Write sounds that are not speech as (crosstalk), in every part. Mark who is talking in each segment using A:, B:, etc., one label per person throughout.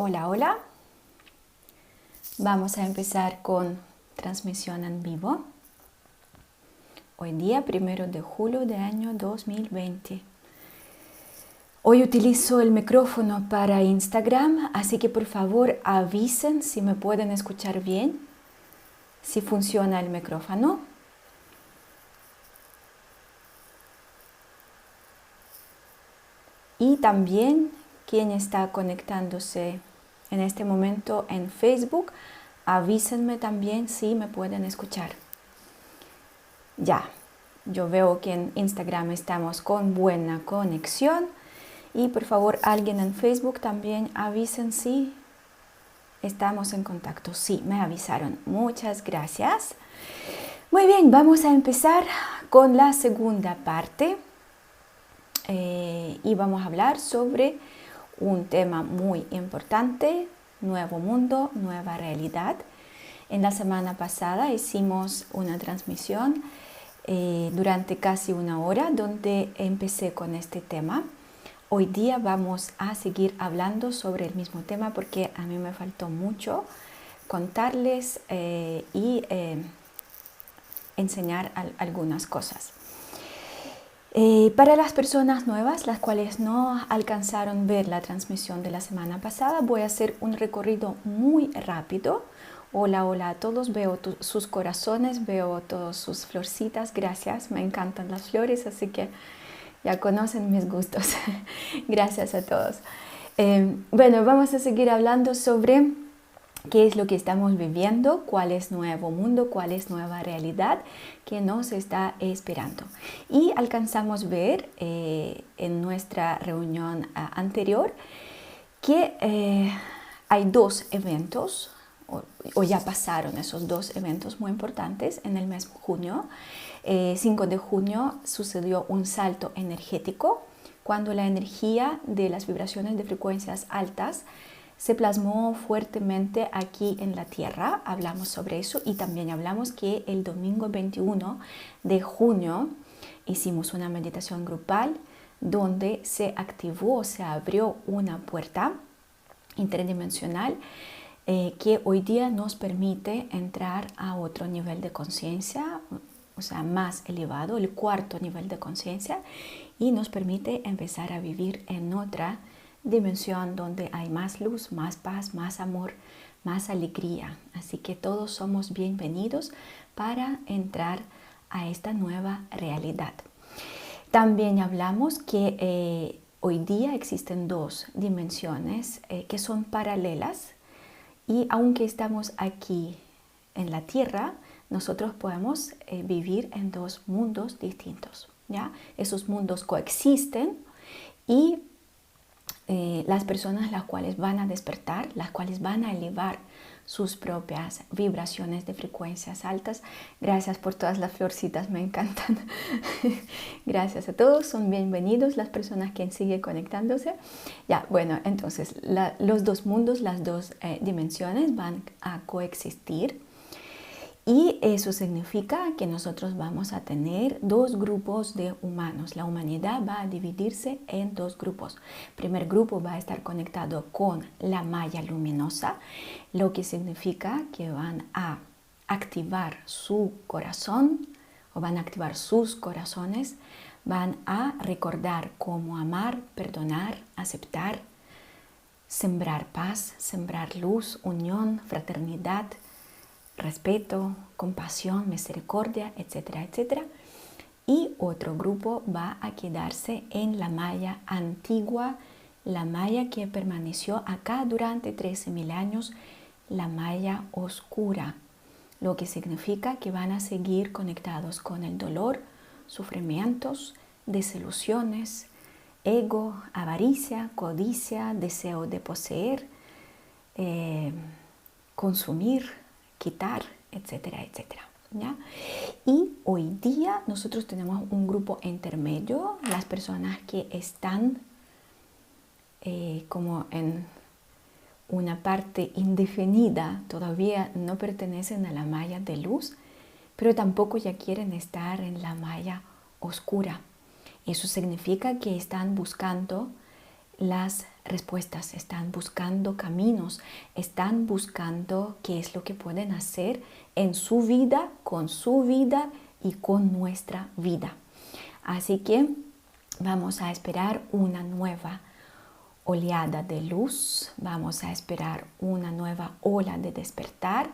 A: Hola, hola. Vamos a empezar con transmisión en vivo. Hoy día, primero de julio de año 2020. Hoy utilizo el micrófono para Instagram, así que por favor avisen si me pueden escuchar bien, si funciona el micrófono. Y también quien está conectándose en este momento en Facebook, avísenme también si me pueden escuchar. Ya, yo veo que en Instagram estamos con buena conexión y por favor alguien en Facebook también avisen si estamos en contacto. Sí, me avisaron. Muchas gracias. Muy bien, vamos a empezar con la segunda parte eh, y vamos a hablar sobre un tema muy importante, nuevo mundo, nueva realidad. En la semana pasada hicimos una transmisión eh, durante casi una hora donde empecé con este tema. Hoy día vamos a seguir hablando sobre el mismo tema porque a mí me faltó mucho contarles eh, y eh, enseñar algunas cosas. Eh, para las personas nuevas, las cuales no alcanzaron ver la transmisión de la semana pasada, voy a hacer un recorrido muy rápido. Hola, hola a todos, veo sus corazones, veo todas sus florcitas, gracias, me encantan las flores, así que ya conocen mis gustos. (laughs) gracias a todos. Eh, bueno, vamos a seguir hablando sobre qué es lo que estamos viviendo, cuál es nuevo mundo, cuál es nueva realidad que nos está esperando. Y alcanzamos ver eh, en nuestra reunión ah, anterior que eh, hay dos eventos, o, ya pasaron esos dos eventos muy importantes en el mes de junio. 5 eh, de junio sucedió un salto energético cuando la energía de las vibraciones de frecuencias altas se plasmó fuertemente aquí en la Tierra. Hablamos sobre eso y también hablamos que el domingo 21 de junio hicimos una meditación grupal donde se activó, se abrió una puerta interdimensional eh, que hoy día nos permite entrar a otro nivel de conciencia, o sea, más elevado, el cuarto nivel de conciencia, y nos permite empezar a vivir en otra dimensión donde hay más luz, más paz, más amor, más alegría. Así que todos somos bienvenidos para entrar a esta nueva realidad. También hablamos que eh, hoy día existen dos dimensiones eh, que son paralelas y aunque estamos aquí en la Tierra, nosotros podemos eh, vivir en dos mundos distintos. ¿ya? Esos mundos coexisten y eh, las personas las cuales van a despertar, las cuales van a elevar sus propias vibraciones de frecuencias altas. Gracias por todas las florcitas, me encantan. (laughs) Gracias a todos, son bienvenidos las personas que siguen conectándose. Ya, bueno, entonces los dos mundos, las dos eh, dimensiones van a coexistir y eso significa que nosotros vamos a tener dos grupos de humanos. La humanidad va a dividirse en dos grupos. El primer grupo va a estar conectado con la malla luminosa, lo que significa que van a activar su corazón o van a activar sus corazones, van a recordar cómo amar, perdonar, aceptar, sembrar paz, sembrar luz, unión, fraternidad, respeto, compasión, misericordia, etcétera, etcétera. Y otro grupo va a quedarse en la malla antigua, la malla que permaneció acá durante 13.000 años, la malla oscura, lo que significa que van a seguir conectados con el dolor, sufrimientos, desilusiones, ego, avaricia, codicia, deseo de poseer, eh, consumir, quitar, etcétera, etcétera. ¿ya? Y hoy día nosotros tenemos un grupo intermedio, las personas que están eh, como en una parte indefinida, todavía no pertenecen a la malla de luz, pero tampoco ya quieren estar en la malla oscura. Eso significa que están buscando las respuestas, están buscando caminos, están buscando qué es lo que pueden hacer en su vida, con su vida y con nuestra vida. Así que vamos a esperar una nueva oleada de luz, vamos a esperar una nueva ola de despertar.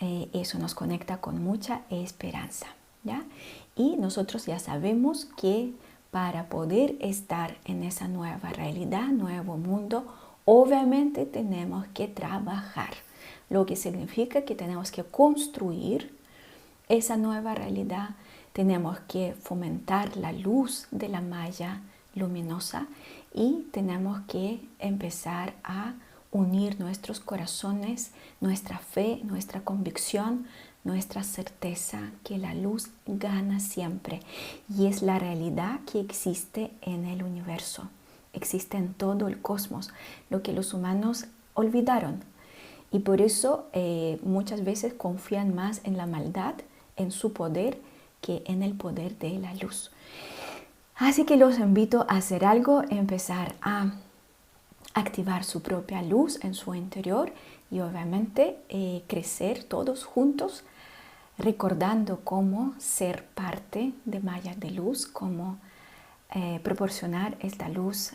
A: Eh, eso nos conecta con mucha esperanza. ¿ya? Y nosotros ya sabemos que para poder estar en esa nueva realidad, nuevo mundo, obviamente tenemos que trabajar, lo que significa que tenemos que construir esa nueva realidad, tenemos que fomentar la luz de la malla luminosa y tenemos que empezar a unir nuestros corazones, nuestra fe, nuestra convicción, nuestra certeza que la luz gana siempre y es la realidad que existe en el universo, existe en todo el cosmos, lo que los humanos olvidaron. Y por eso eh, muchas veces confían más en la maldad, en su poder, que en el poder de la luz. Así que los invito a hacer algo, empezar a activar su propia luz en su interior y obviamente eh, crecer todos juntos recordando cómo ser parte de mallas de luz, cómo eh, proporcionar esta luz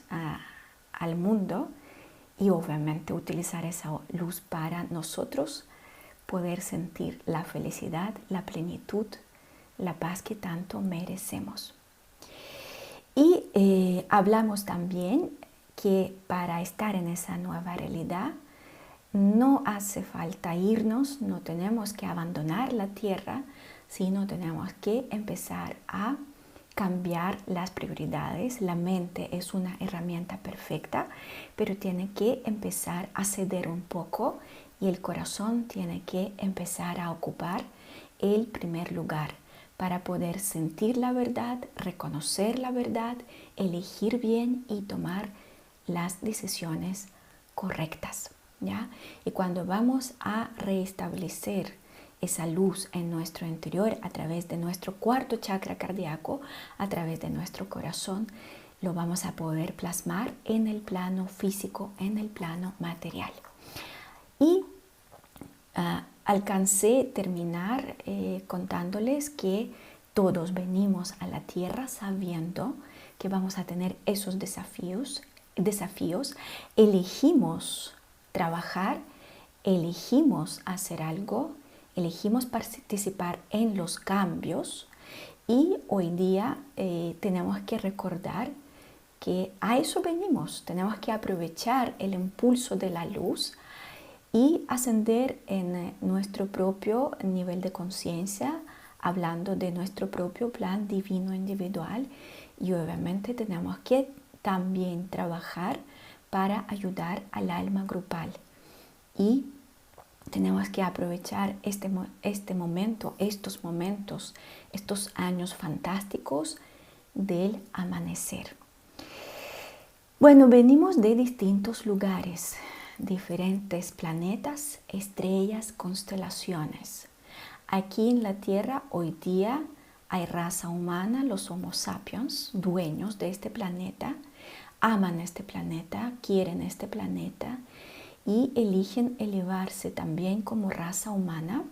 A: al mundo y obviamente utilizar esa luz para nosotros poder sentir la felicidad, la plenitud, la paz que tanto merecemos. Y eh, hablamos también que para estar en esa nueva realidad no hace falta irnos, no tenemos que abandonar la tierra, sino tenemos que empezar a cambiar las prioridades. La mente es una herramienta perfecta, pero tiene que empezar a ceder un poco y el corazón tiene que empezar a ocupar el primer lugar para poder sentir la verdad, reconocer la verdad, elegir bien y tomar las decisiones correctas. Y cuando vamos a restablecer esa luz en nuestro interior a través de nuestro cuarto chakra cardíaco, a través de nuestro corazón, lo vamos a poder plasmar en el plano físico, en el plano material. Y ah, alcancé terminar eh, contándoles que todos venimos a la tierra sabiendo que vamos a tener esos desafíos, desafíos. Elegimos trabajar, elegimos hacer algo, elegimos participar en los cambios y hoy día eh, tenemos que recordar que a eso venimos, tenemos que aprovechar el impulso de la luz y ascender en eh, nuestro propio nivel de conciencia, hablando de nuestro propio plan divino individual. Y obviamente tenemos que también trabajar para ayudar al alma grupal. Y tenemos que aprovechar este, este momento, estos momentos, estos años fantásticos del amanecer. Bueno, venimos de distintos lugares, diferentes planetas, estrellas, constelaciones. Aquí en la Tierra hoy día hay raza humana, los Homo sapiens, dueños de este planeta, aman este planeta, quieren este planeta y eligen elevarse también como raza humana.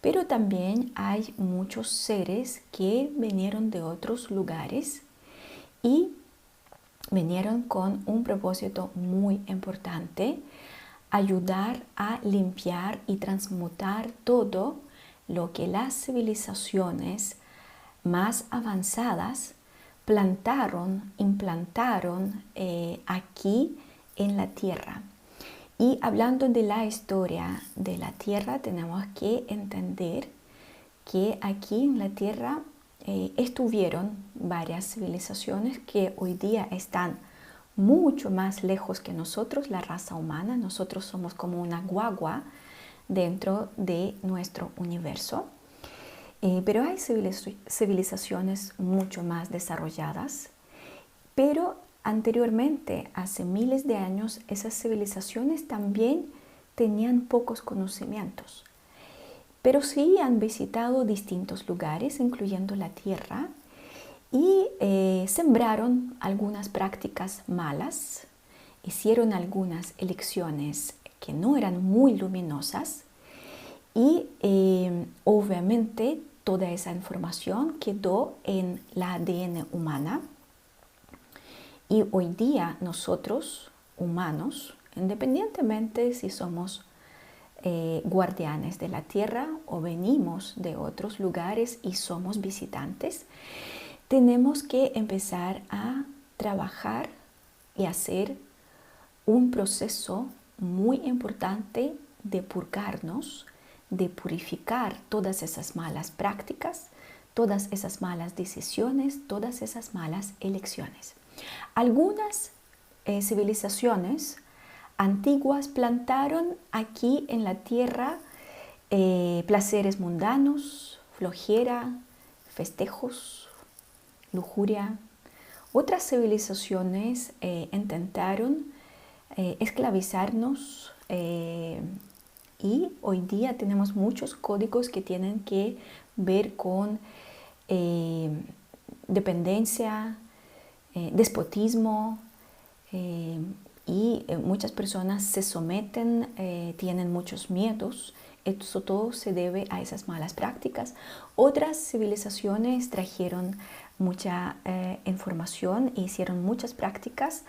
A: Pero también hay muchos seres que vinieron de otros lugares y vinieron con un propósito muy importante, ayudar a limpiar y transmutar todo lo que las civilizaciones más avanzadas plantaron, implantaron eh, aquí en la tierra. Y hablando de la historia de la tierra, tenemos que entender que aquí en la tierra eh, estuvieron varias civilizaciones que hoy día están mucho más lejos que nosotros, la raza humana. Nosotros somos como una guagua dentro de nuestro universo. Eh, pero hay civilizaciones mucho más desarrolladas, pero anteriormente, hace miles de años, esas civilizaciones también tenían pocos conocimientos, pero sí han visitado distintos lugares, incluyendo la Tierra, y eh, sembraron algunas prácticas malas, hicieron algunas elecciones que no eran muy luminosas y eh, obviamente toda esa información quedó en la ADN humana. Y hoy día nosotros, humanos, independientemente si somos eh, guardianes de la tierra o venimos de otros lugares y somos visitantes, tenemos que empezar a trabajar y hacer un proceso muy importante de purgarnos, de purificar todas esas malas prácticas, todas esas malas decisiones, todas esas malas elecciones. Algunas eh, civilizaciones antiguas plantaron aquí en la tierra eh, placeres mundanos, flojera, festejos, lujuria. Otras civilizaciones eh, intentaron esclavizarnos y hoy día tenemos muchos códigos que tienen que ver con dependencia, eh, despotismo eh, y eh, muchas personas se someten, tienen muchos miedos. Eso todo se debe a esas malas prácticas. Otras civilizaciones trajeron mucha información e hicieron muchas prácticas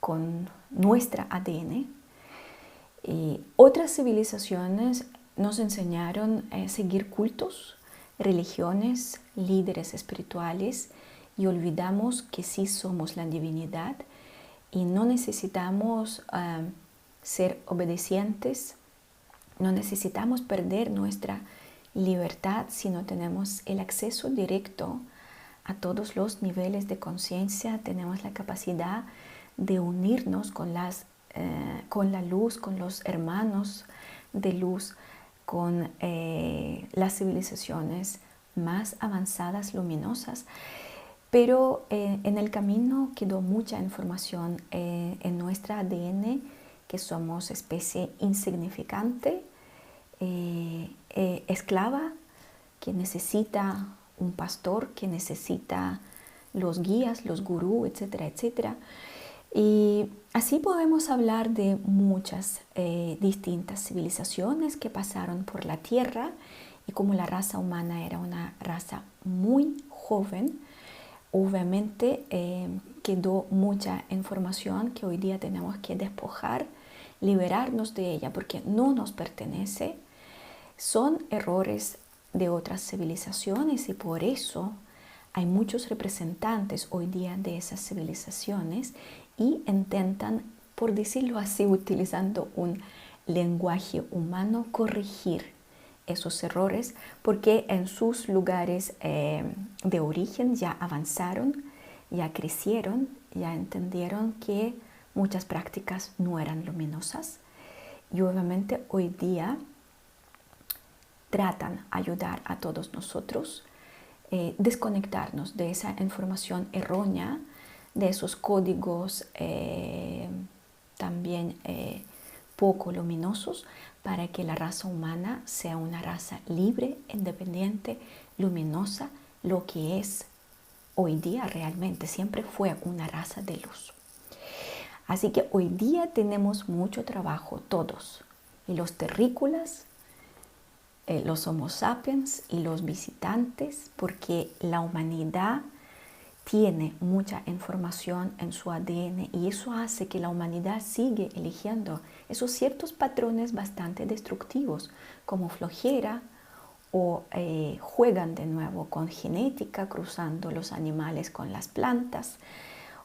A: con nuestra ADN. Otras civilizaciones nos enseñaron a seguir cultos, religiones, líderes espirituales y olvidamos que sí somos la divinidad y no necesitamos ah, ser obedecientes, no necesitamos perder nuestra libertad si no tenemos el acceso directo a todos los niveles de conciencia, tenemos la capacidad de unirnos con, las, eh, con la luz, con los hermanos de luz, con eh, las civilizaciones más avanzadas, luminosas. Pero eh, en el camino quedó mucha información en nuestra ADN que somos especie insignificante, esclava, que necesita un pastor, que necesita los guías, los gurús, etcétera, etcétera. Y así podemos hablar de muchas distintas civilizaciones que pasaron por la Tierra y como la raza humana era una raza muy joven, Obviamente eh, quedó mucha información que hoy día tenemos que despojar, liberarnos de ella porque no nos pertenece. Son errores de otras civilizaciones y por eso hay muchos representantes hoy día de esas civilizaciones y intentan, por decirlo así, utilizando un lenguaje humano, corregir esos errores porque en sus lugares eh, de origen ya avanzaron, ya crecieron, ya entendieron que muchas prácticas no eran luminosas. Y obviamente hoy día tratan ayudar a todos nosotros eh, desconectarnos de esa información errónea, de esos códigos eh, también poco luminosos para que la raza humana sea una raza libre, independiente, luminosa, lo que es hoy día realmente, siempre fue una raza de luz. Así que hoy día tenemos mucho trabajo todos, y los terrícolas, eh, los homo sapiens y los visitantes, porque la humanidad tiene mucha información en su ADN y eso hace que la humanidad sigue eligiendo esos ciertos patrones bastante destructivos como flojera o eh, juegan de nuevo con genética cruzando los animales con las plantas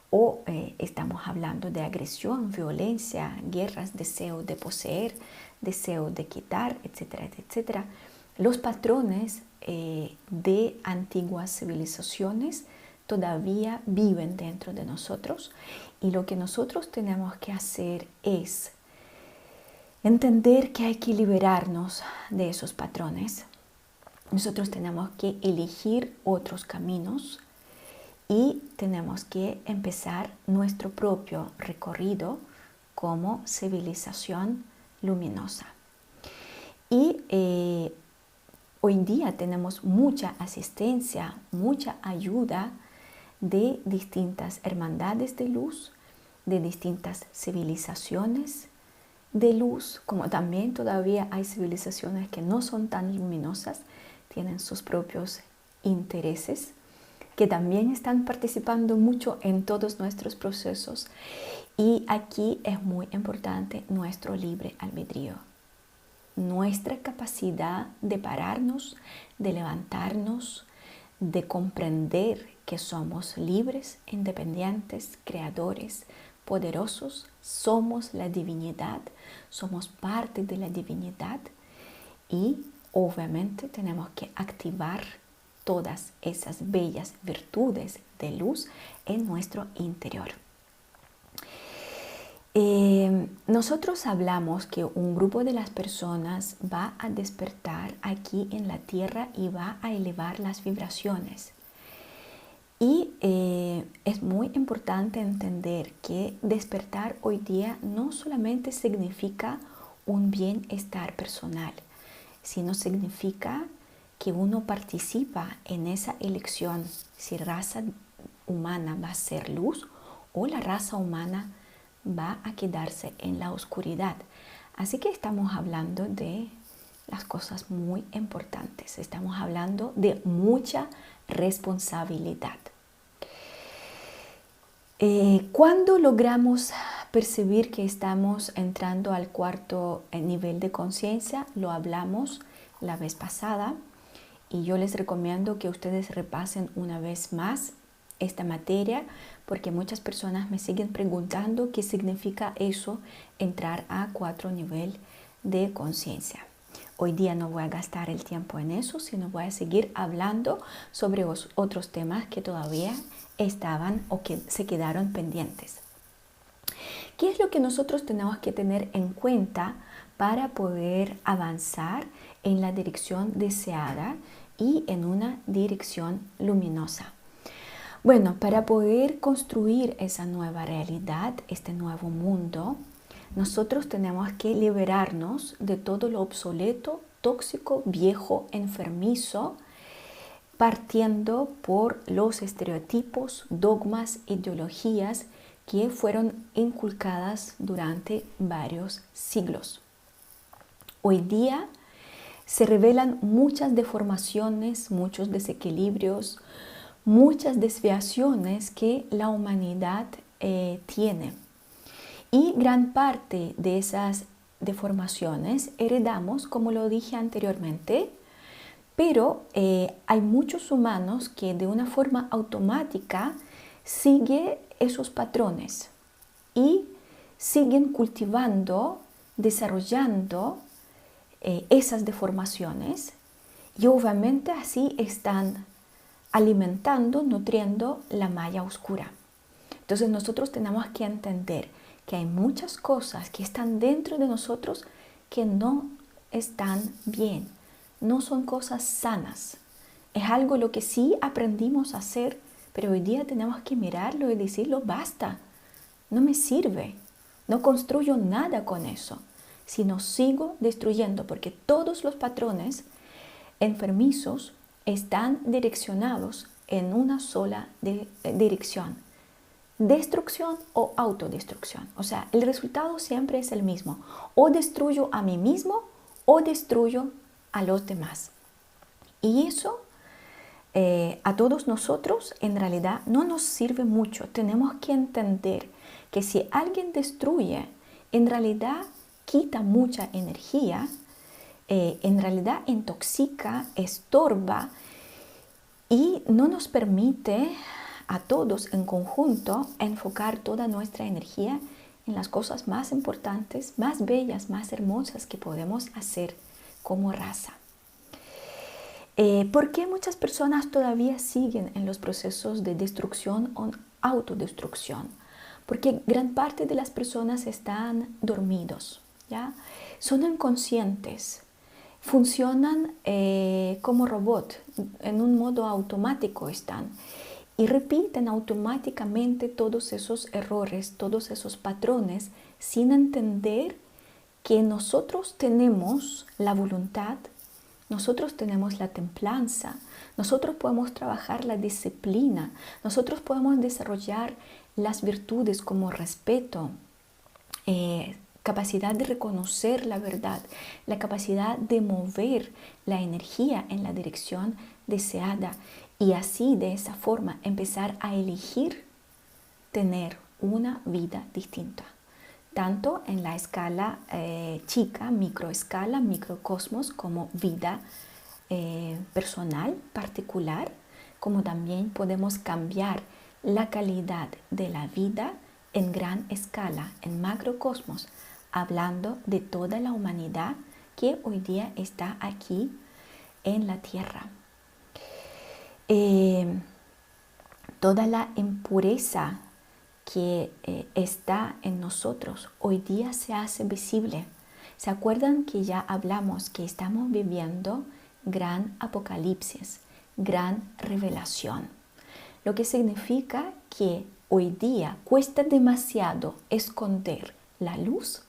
A: o eh, estamos hablando de agresión, violencia, guerras, deseo de poseer, deseo de quitar, etcétera, etcétera. Los patrones eh, de antiguas civilizaciones todavía viven dentro de nosotros y lo que nosotros tenemos que hacer es entender que hay que liberarnos de esos patrones. Nosotros tenemos que elegir otros caminos y tenemos que empezar nuestro propio recorrido como civilización luminosa. Y eh, hoy día tenemos mucha asistencia, mucha ayuda de distintas hermandades de luz, de distintas civilizaciones de luz, como también todavía hay civilizaciones que no son tan luminosas, tienen sus propios intereses, que también están participando mucho en todos nuestros procesos. Y aquí es muy importante nuestro libre albedrío, nuestra capacidad de pararnos, de levantarnos, de comprender que somos libres, independientes, creadores, poderosos, somos la divinidad, somos parte de la divinidad y obviamente tenemos que activar todas esas bellas virtudes de luz en nuestro interior. Eh, nosotros hablamos que un grupo de las personas va a despertar aquí en la tierra y va a elevar las vibraciones. Y eh, es muy importante entender que despertar hoy día no solamente significa un bienestar personal, sino significa que uno participa en esa elección si raza humana va a ser luz o la raza humana va a quedarse en la oscuridad. Así que estamos hablando de las cosas muy importantes, estamos hablando de mucha responsabilidad. Eh, cuando logramos percibir que estamos entrando al cuarto eh, nivel de conciencia, lo hablamos la vez pasada y yo les recomiendo que ustedes repasen una vez más esta materia porque muchas personas me siguen preguntando qué significa eso, entrar a cuatro nivel de conciencia. Hoy día no voy a gastar el tiempo en eso, sino voy a seguir hablando sobre otros temas que todavía estaban o que se quedaron pendientes. ¿Qué es lo que nosotros tenemos que tener en cuenta para poder avanzar en la dirección deseada y en una dirección luminosa? Bueno, para poder construir esa nueva realidad, este nuevo mundo, nosotros tenemos que liberarnos de todo lo obsoleto, tóxico, viejo, enfermizo, partiendo por los estereotipos, dogmas, ideologías que fueron inculcadas durante varios siglos. Hoy día se revelan muchas deformaciones, muchos desequilibrios, muchas desviaciones que la humanidad eh, tiene. Y gran parte de esas deformaciones heredamos, como lo dije anteriormente, pero eh, hay muchos humanos que de una forma automática siguen esos patrones y siguen cultivando, desarrollando eh, esas deformaciones y obviamente así están alimentando, nutriendo la malla oscura. Entonces nosotros tenemos que entender que hay muchas cosas que están dentro de nosotros que no están bien, no son cosas sanas. Es algo lo que sí aprendimos a hacer, pero hoy día tenemos que mirarlo y decirlo, basta, no me sirve, no construyo nada con eso, sino sigo destruyendo, porque todos los patrones enfermizos están direccionados en una sola eh, dirección, destrucción o autodestrucción. O sea, el resultado siempre es el mismo. O destruyo a mí mismo o destruyo a los demás. Y eso eh, a todos nosotros en realidad no nos sirve mucho. Tenemos que entender que si alguien destruye, en realidad quita mucha energía, eh, en realidad intoxica, estorba y no nos permite a todos en conjunto enfocar toda nuestra energía en las cosas más importantes, más bellas, más hermosas que podemos hacer como raza. Eh, ¿Por qué muchas personas todavía siguen en los procesos de destrucción o autodestrucción? Porque gran parte de las personas están dormidos, ¿ya? son inconscientes, funcionan eh, como robot, en un modo automático están y repiten automáticamente todos esos errores, todos esos patrones, sin entender que nosotros tenemos la voluntad, nosotros tenemos la templanza, nosotros podemos trabajar la disciplina, nosotros podemos desarrollar las virtudes como respeto, eh, capacidad de reconocer la verdad, la capacidad de mover la energía en la dirección deseada y así de esa forma empezar a elegir tener una vida distinta, tanto en la escala eh, chica, microescala, microcosmos, como vida eh, personal, particular, como también podemos cambiar la calidad de la vida en gran escala, en macrocosmos, hablando de toda la humanidad que hoy día está aquí en la tierra. Eh, toda la impureza que eh, está en nosotros hoy día se hace visible. ¿Se acuerdan que ya hablamos que estamos viviendo gran apocalipsis, gran revelación? Lo que significa que hoy día cuesta demasiado esconder la luz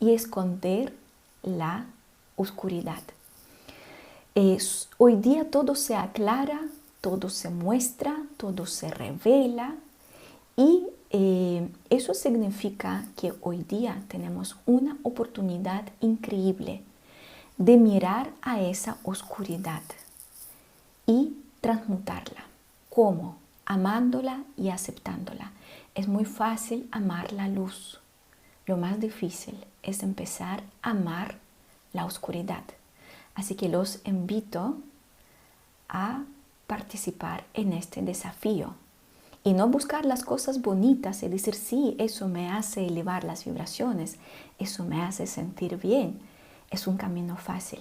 A: y esconder la oscuridad. hoy día todo se aclara, todo se muestra, todo se revela y eh, eso significa que hoy día tenemos una oportunidad increíble de mirar a esa oscuridad y transmutarla. ¿Cómo? Amándola y aceptándola. Es muy fácil amar la luz. Lo más difícil es empezar a amar la oscuridad. Así que los invito a participar en este desafío y no buscar las cosas bonitas y decir, sí, eso me hace elevar las vibraciones, eso me hace sentir bien. Es un camino fácil.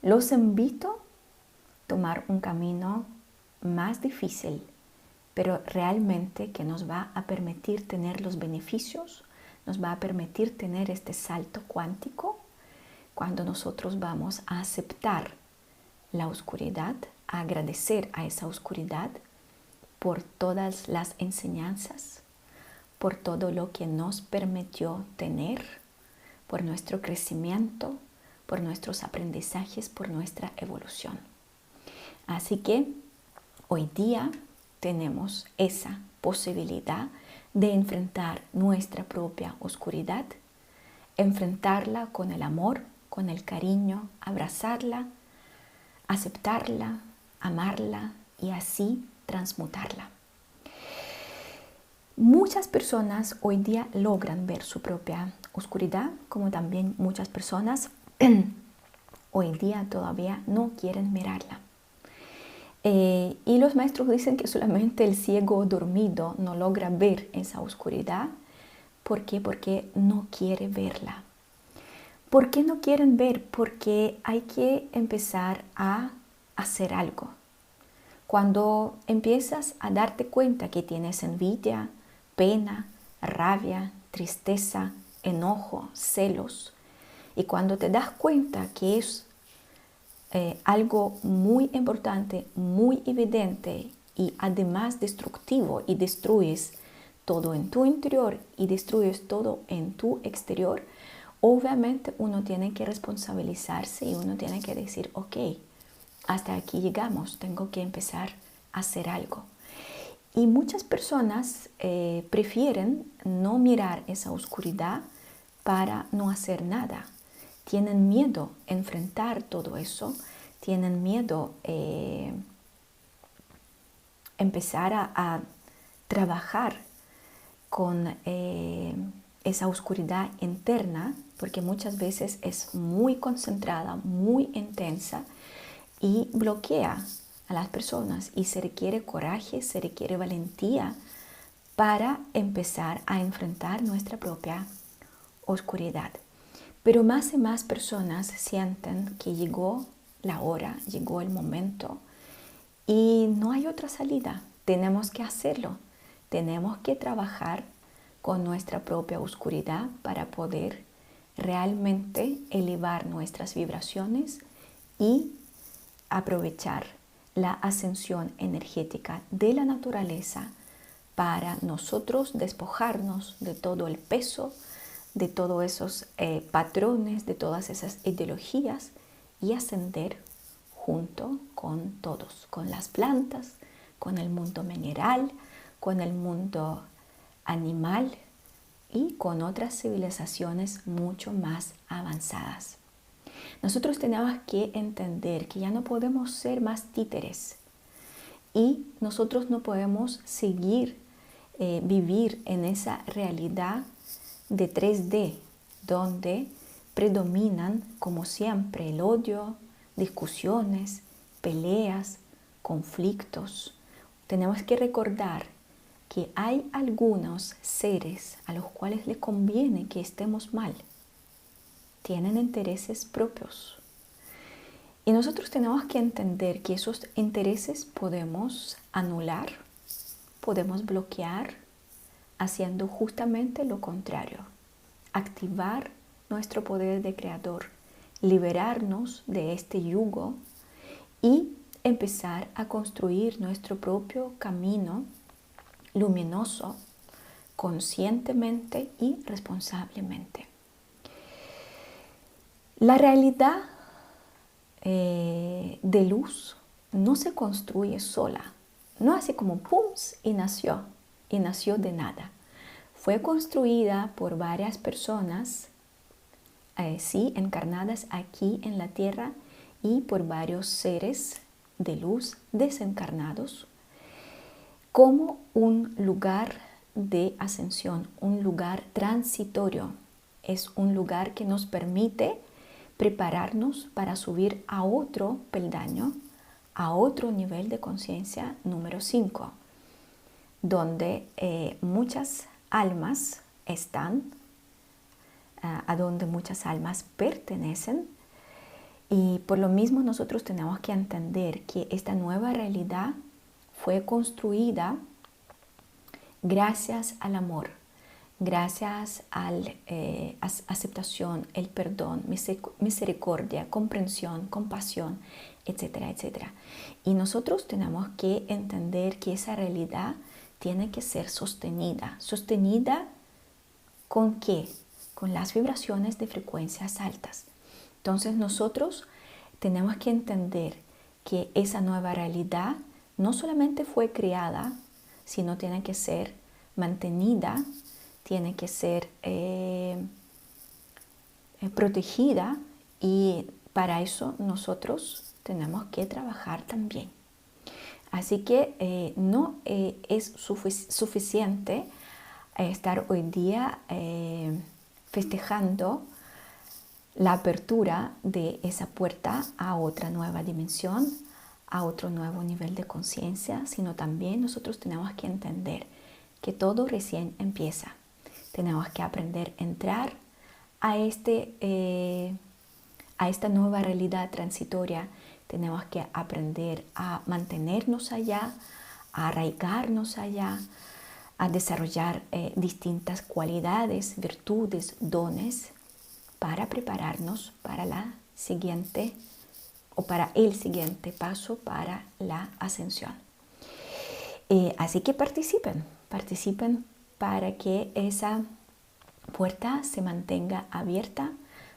A: Los invito a tomar un camino más difícil, pero realmente que nos va a permitir tener los beneficios, nos va a permitir tener este salto cuántico cuando nosotros vamos a aceptar la oscuridad, agradecer a esa oscuridad por todas las enseñanzas, por todo lo que nos permitió tener, por nuestro crecimiento, por nuestros aprendizajes, por nuestra evolución. Así que hoy día tenemos esa posibilidad de enfrentar nuestra propia oscuridad, enfrentarla con el amor, con el cariño, abrazarla, aceptarla, amarla y así transmutarla. Muchas personas hoy día logran ver su propia oscuridad, como también muchas personas (clears throat) hoy día todavía no quieren mirarla. Eh, y los maestros dicen que solamente el ciego dormido no logra ver esa oscuridad. ¿Por qué? Porque no quiere verla. ¿Por qué no quieren ver? Porque hay que empezar a hacer algo. Cuando empiezas a darte cuenta que tienes envidia, pena, rabia, tristeza, enojo, celos, y cuando te das cuenta que es eh, algo muy importante, muy evidente y además destructivo y destruyes todo en tu interior y destruyes todo en tu exterior, obviamente uno tiene que responsabilizarse y uno tiene que decir, ok, hasta aquí llegamos, tengo que empezar a hacer algo. Y muchas personas eh, prefieren no mirar esa oscuridad para no hacer nada. Tienen miedo a enfrentar todo eso, tienen miedo eh, empezar a, trabajar con eh, esa oscuridad interna, porque muchas veces es muy concentrada, muy intensa y bloquea a las personas y se requiere coraje, se requiere valentía para empezar a enfrentar nuestra propia oscuridad. Pero más y más personas sienten que llegó la hora, llegó el momento y no hay otra salida. Tenemos que hacerlo. Tenemos que trabajar con nuestra propia oscuridad para poder realmente elevar nuestras vibraciones y aprovechar la ascensión energética de la naturaleza para nosotros despojarnos de todo el peso, de todos esos eh, patrones, de todas esas ideologías y ascender junto con todos, con las plantas, con el mundo mineral, con el mundo animal y con otras civilizaciones mucho más avanzadas. Nosotros tenemos que entender que ya no podemos ser más títeres y nosotros no podemos seguir eh, vivir en esa realidad de 3D donde predominan como siempre el odio, discusiones, peleas, conflictos. Tenemos que recordar que hay algunos seres a los cuales les conviene que estemos mal. Tienen intereses propios. Y nosotros tenemos que entender que esos intereses podemos anular, podemos bloquear, haciendo justamente lo contrario. Activar nuestro poder de creador, liberarnos de este yugo y empezar a construir nuestro propio camino luminoso, conscientemente y responsablemente. La realidad eh, de luz no se construye sola, no hace como pums y nació, y nació de nada. Fue construida por varias personas eh, encarnadas aquí en la tierra y por varios seres de luz desencarnados como un lugar de ascensión, un lugar transitorio. Es un lugar que nos permite prepararnos para subir a otro peldaño, a otro nivel de conciencia número 5, donde eh, muchas almas están a donde muchas almas pertenecen. Y por lo mismo nosotros tenemos que entender que esta nueva realidad fue construida gracias al amor, gracias a la eh, aceptación, el perdón, misericordia, comprensión, compasión, etcétera, etcétera. Y nosotros tenemos que entender que esa realidad tiene que ser sostenida. ¿Sostenida con qué? con las vibraciones de frecuencias altas. Entonces nosotros tenemos que entender que esa nueva realidad no solamente fue creada, sino tiene que ser mantenida, tiene que ser eh, eh, protegida y para eso nosotros tenemos que trabajar también. Así que eh, no es suficiente estar hoy día festejando la apertura de esa puerta a otra nueva dimensión, a otro nuevo nivel de conciencia, sino también nosotros tenemos que entender que todo recién empieza. Tenemos que aprender a entrar a, este, eh, a esta nueva realidad transitoria. Tenemos que aprender a mantenernos allá, a arraigarnos allá, a desarrollar eh, distintas cualidades, virtudes, dones para prepararnos para la siguiente o para el siguiente paso para la ascensión. Eh, así que participen, participen para que esa puerta se mantenga abierta,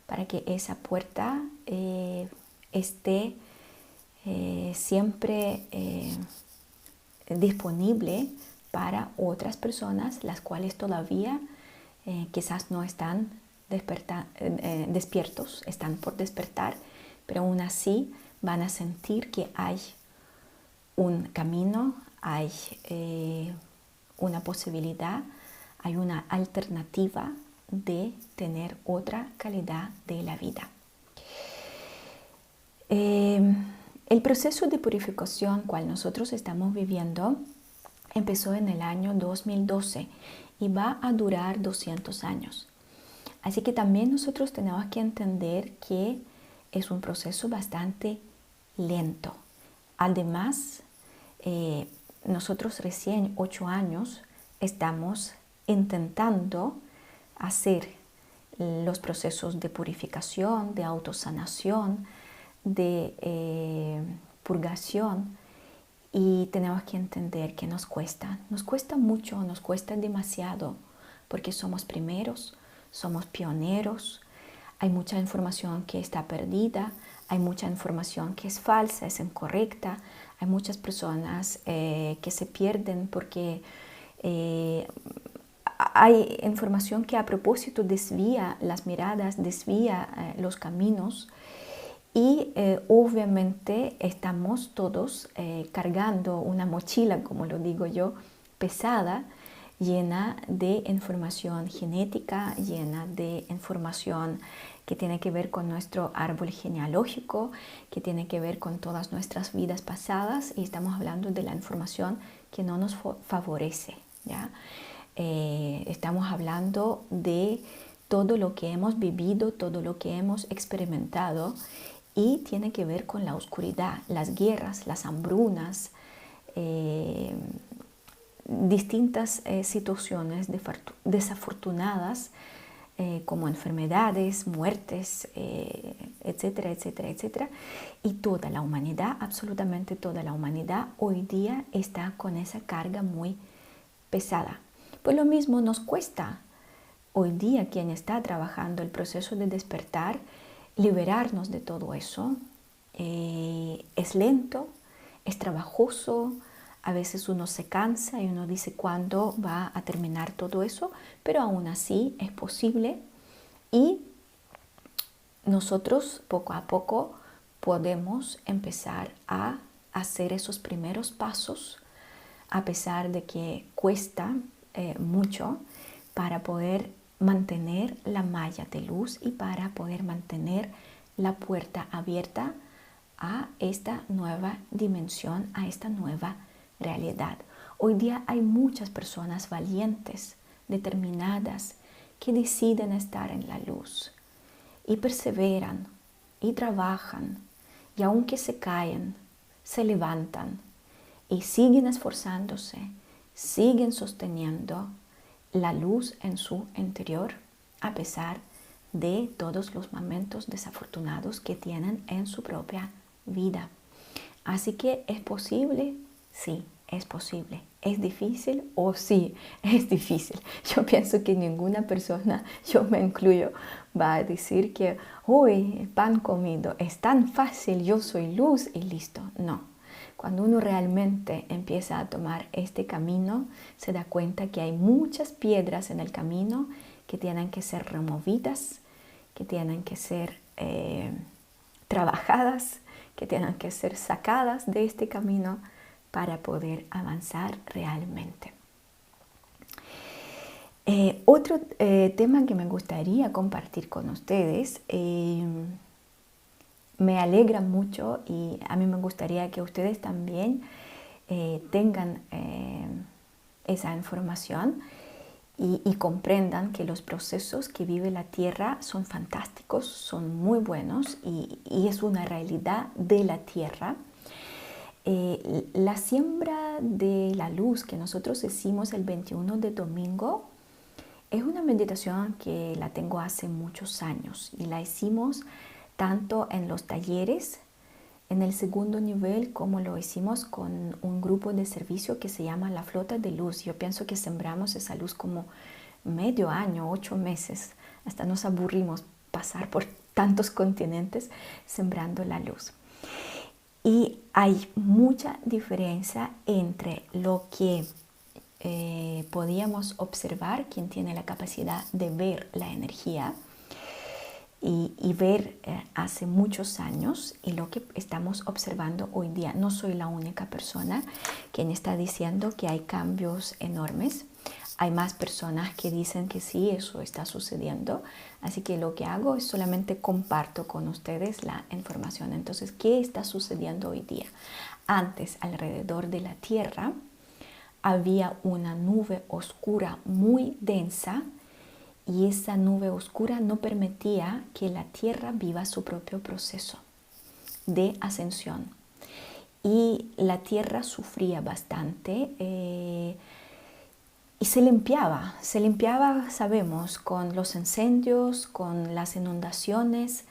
A: para que esa puerta eh, esté siempre disponible para otras personas, las cuales todavía eh, quizás no están eh, eh, despiertos, están por despertar, pero aún así van a sentir que hay un camino, hay una posibilidad, hay una alternativa de tener otra calidad de la vida. el proceso de purificación cual nosotros estamos viviendo empezó en el año 2012 y va a durar 200 años. Así que también nosotros tenemos que entender que es un proceso bastante lento. Además, eh, nosotros recién 8 años estamos intentando hacer los procesos de purificación, de autosanación, de eh, purgación y tenemos que entender que nos cuesta, nos cuesta mucho, nos cuesta demasiado, porque somos primeros, somos pioneros, hay mucha información que está perdida, hay mucha información que es falsa, es incorrecta, hay muchas personas eh, que se pierden porque eh, hay información que a propósito desvía las miradas, desvía eh, los caminos y obviamente estamos todos cargando una mochila, como lo digo yo, pesada, llena de información genética, llena de información que tiene que ver con nuestro árbol genealógico, que tiene que ver con todas nuestras vidas pasadas y estamos hablando de la información que no nos favorece. ¿ya? Eh, estamos hablando de todo lo que hemos vivido, todo lo que hemos experimentado y tiene que ver con la oscuridad, las guerras, las hambrunas, eh, distintas eh, situaciones desafortunadas como enfermedades, muertes, etcétera, etcétera, etcétera. Y toda la humanidad, absolutamente toda la humanidad, hoy día está con esa carga muy pesada. Pues lo mismo nos cuesta hoy día quien está trabajando el proceso de despertar, liberarnos de todo eso. Eh, es lento, es trabajoso, a veces uno se cansa y uno dice cuándo va a terminar todo eso, pero aún así es posible y nosotros poco a poco podemos empezar a hacer esos primeros pasos a pesar de que cuesta eh, mucho para poder mantener la malla de luz y para poder mantener la puerta abierta a esta nueva dimensión, a esta nueva realidad. Hoy día hay muchas personas valientes, determinadas, que deciden estar en la luz y perseveran y trabajan y aunque se caen, se levantan y siguen esforzándose, siguen sosteniendo la luz en su interior a pesar de todos los momentos desafortunados que tienen en su propia vida. Así que es posible Sí, es posible. ¿Es difícil? O sí, (laughs) es difícil. Yo pienso que ninguna persona, (laughs) yo me incluyo, va a decir que, uy, pan comido, es tan fácil, yo soy luz y listo. No. Cuando uno realmente empieza a tomar este camino, se da cuenta que hay muchas piedras en el camino que tienen que ser removidas, que tienen que ser eh, trabajadas, que tienen que ser sacadas de este camino para poder avanzar realmente. Eh, otro eh, tema que me gustaría compartir con ustedes, me alegra mucho y a mí me gustaría que ustedes también tengan esa información y, comprendan que los procesos que vive la Tierra son fantásticos, son muy buenos y, y es una realidad de la Tierra. Eh, la siembra de la luz que nosotros hicimos el 21 de domingo es una meditación que la tengo hace muchos años y la hicimos tanto en los talleres, en el segundo nivel, como lo hicimos con un grupo de servicio que se llama la Flota de Luz. Yo pienso que sembramos esa luz como medio año, ocho meses, hasta nos aburrimos pasar por tantos continentes sembrando la luz. Y hay mucha diferencia entre lo que eh, podíamos observar, quien tiene la capacidad de ver la energía y, ver eh, hace muchos años y lo que estamos observando hoy día. No soy la única persona quien está diciendo que hay cambios enormes. Hay más personas que dicen que sí, eso está sucediendo. Así que lo que hago es solamente comparto con ustedes la información. Entonces, ¿qué está sucediendo hoy día? Antes, alrededor de la Tierra, había una nube oscura muy densa y esa nube oscura no permitía que la Tierra viva su propio proceso de ascensión. Y la Tierra sufría bastante. Eh, y se limpiaba, se limpiaba, sabemos, con los incendios, con las inundaciones,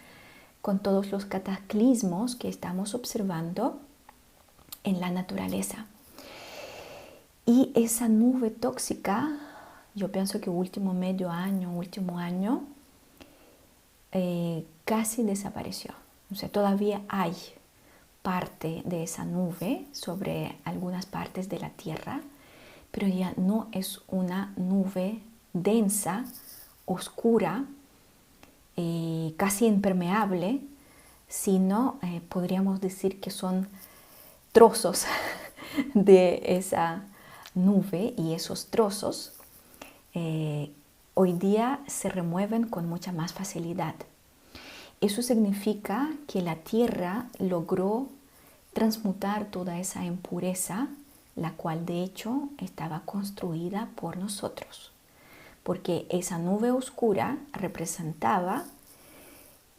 A: con todos los cataclismos que estamos observando en la naturaleza. Y esa nube tóxica, yo pienso que último medio año, último año, eh, casi desapareció. O sea, todavía hay parte de esa nube sobre algunas partes de la Tierra, pero ya no es una nube densa, oscura, eh, casi impermeable, sino eh, podríamos decir que son trozos (laughs) de esa nube y esos trozos eh, hoy día se remueven con mucha más facilidad. Eso significa que la tierra logró transmutar toda esa impureza, la cual de hecho estaba construida por nosotros, porque esa nube oscura representaba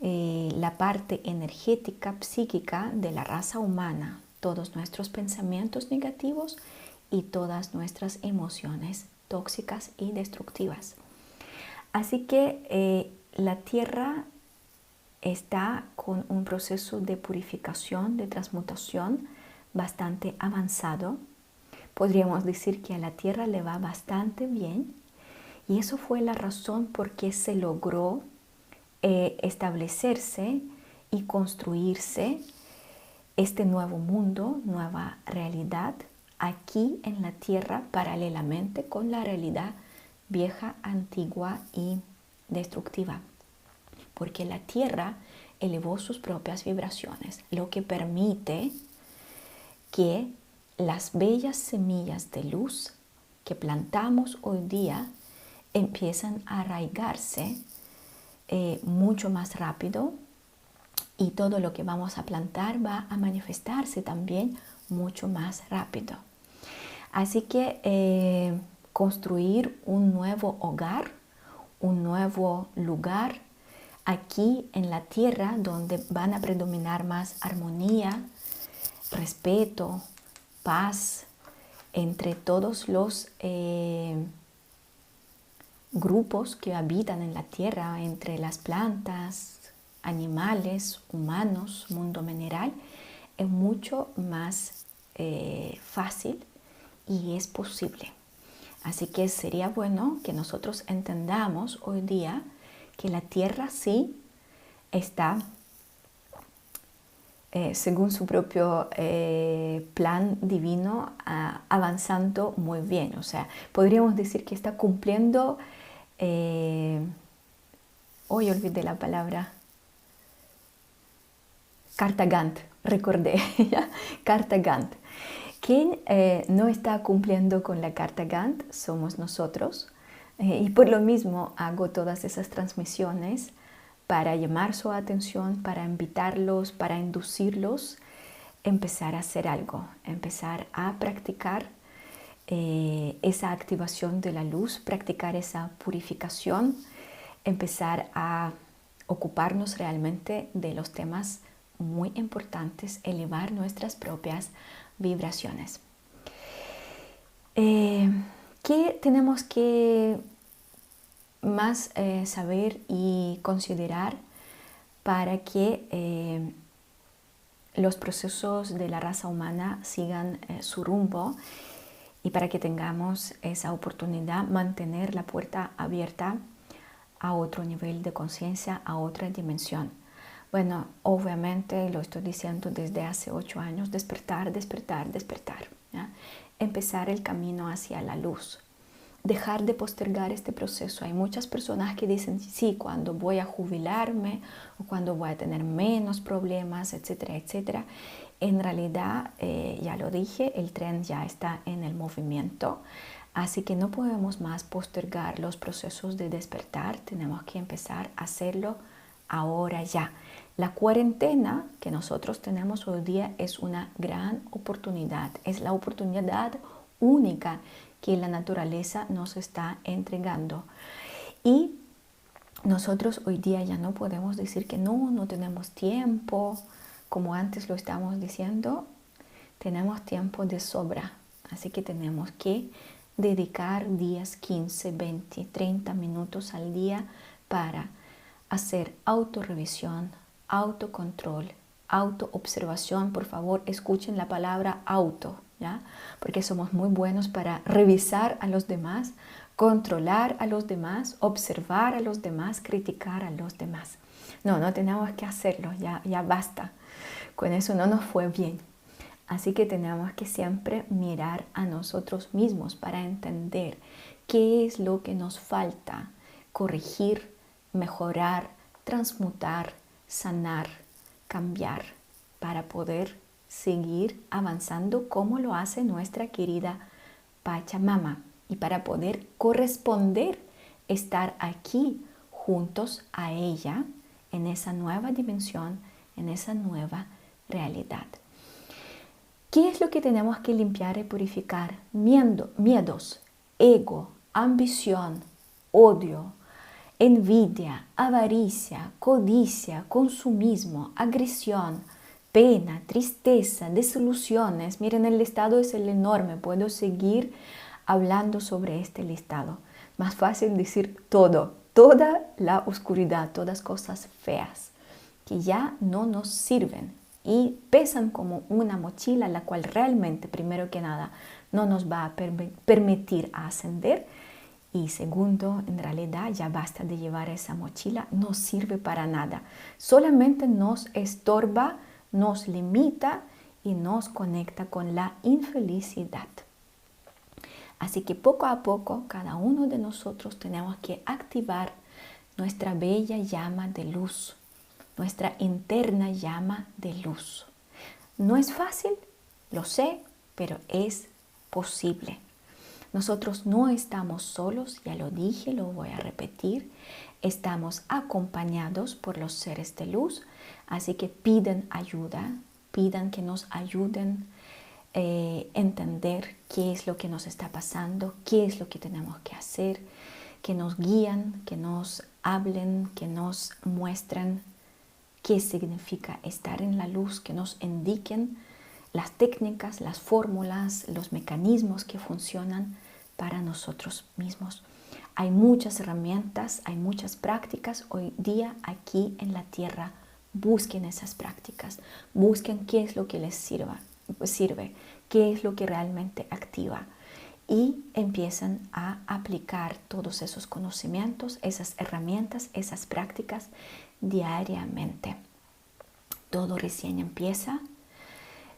A: eh, la parte energética, psíquica de la raza humana, todos nuestros pensamientos negativos y todas nuestras emociones tóxicas y destructivas. Así que eh, la tierra está con un proceso de purificación, de transmutación bastante avanzado. Podríamos decir que a la tierra le va bastante bien y eso fue la razón por qué se logró eh, establecerse y construirse este nuevo mundo, nueva realidad aquí en la tierra paralelamente con la realidad vieja, antigua y destructiva. Porque la tierra elevó sus propias vibraciones, lo que permite que las bellas semillas de luz que plantamos hoy día empiezan a arraigarse eh, mucho más rápido y todo lo que vamos a plantar va a manifestarse también mucho más rápido. Así que eh, construir un nuevo hogar, un nuevo lugar aquí en la tierra donde van a predominar más armonía, respeto, paz entre todos los eh, grupos que habitan en la tierra, entre las plantas, animales, humanos, mundo mineral, es mucho más eh, fácil y es posible. Así que sería bueno que nosotros entendamos hoy día que la tierra sí está, eh, según su propio eh, plan divino, avanzando muy bien. O sea, podríamos decir que está cumpliendo eh, hoy olvidé la palabra. Carta Gantt, recordé, (laughs) Carta Gantt. Quien eh, no está cumpliendo con la Carta Gantt somos nosotros. Eh, y por lo mismo hago todas esas transmisiones para llamar su atención, para invitarlos, para inducirlos, empezar a hacer algo, empezar a practicar eh, esa activación de la luz, practicar esa purificación, empezar a ocuparnos realmente de los temas muy importantes, elevar nuestras propias vibraciones. Eh, ¿Qué tenemos que más eh, saber y considerar para que los procesos de la raza humana sigan su rumbo y para que tengamos esa oportunidad, mantener la puerta abierta a otro nivel de conciencia, a otra dimensión. Bueno, obviamente lo estoy diciendo desde hace ocho años, despertar, despertar, despertar. Empezar el camino hacia la luz. Dejar de postergar este proceso. Hay muchas personas que dicen, sí, cuando voy a jubilarme o cuando voy a tener menos problemas, etcétera, etcétera. En realidad, eh, ya lo dije, el tren ya está en el movimiento, así que no podemos más postergar los procesos de despertar, tenemos que empezar a hacerlo ahora ya. La cuarentena que nosotros tenemos hoy día es una gran oportunidad, es la oportunidad única que la naturaleza nos está entregando. Y nosotros hoy día ya no podemos decir que no, no tenemos tiempo, como antes lo estábamos diciendo, tenemos tiempo de sobra, así que tenemos que dedicar días 15, 20, 30 minutos al día para hacer autorrevisión, autocontrol, autoobservación. Por favor, escuchen la palabra auto, ¿ya? Porque somos muy buenos para revisar a los demás, controlar a los demás, observar a los demás, criticar a los demás. No, no tenemos que hacerlo, ya, ya basta. Con eso no nos fue bien. Así que tenemos que siempre mirar a nosotros mismos para entender qué es lo que nos falta, corregir, mejorar, transmutar, sanar, cambiar, para poder seguir avanzando como lo hace nuestra querida Pachamama y para poder corresponder, estar aquí juntos a ella en esa nueva dimensión, en esa nueva realidad. ¿Qué es lo que tenemos que limpiar y purificar? miedos, ego, ambición, odio, envidia, avaricia, codicia, consumismo, agresión, pena, tristeza, desilusiones. Miren, el listado es el enorme. Puedo seguir hablando sobre este listado. Más fácil decir todo, toda la oscuridad, todas cosas feas que ya no nos sirven y pesan como una mochila, la cual realmente, primero que nada, no nos va a permitir ascender. Y segundo, en realidad ya basta de llevar esa mochila, no sirve para nada. Solamente nos estorba, nos limita y nos conecta con la infelicidad. Así que poco a poco cada uno de nosotros tenemos que activar nuestra bella llama de luz, nuestra interna llama de luz. No es fácil, lo sé, pero es posible. Nosotros no estamos solos, ya lo dije, lo voy a repetir. Estamos acompañados por los seres de luz, así que piden ayuda, pidan que nos ayuden eh, entender qué es lo que nos está pasando, qué es lo que tenemos que hacer, que nos guían, que nos hablen, que nos muestren qué significa estar en la luz, que nos indiquen las técnicas, las fórmulas, los mecanismos que funcionan para nosotros mismos. Hay muchas herramientas, hay muchas prácticas hoy día aquí en la tierra. Busquen esas prácticas, busquen qué es lo que les sirva, sirve, qué es lo que realmente activa y empiezan a aplicar todos esos conocimientos, esas herramientas, esas prácticas diariamente. Todo recién empieza.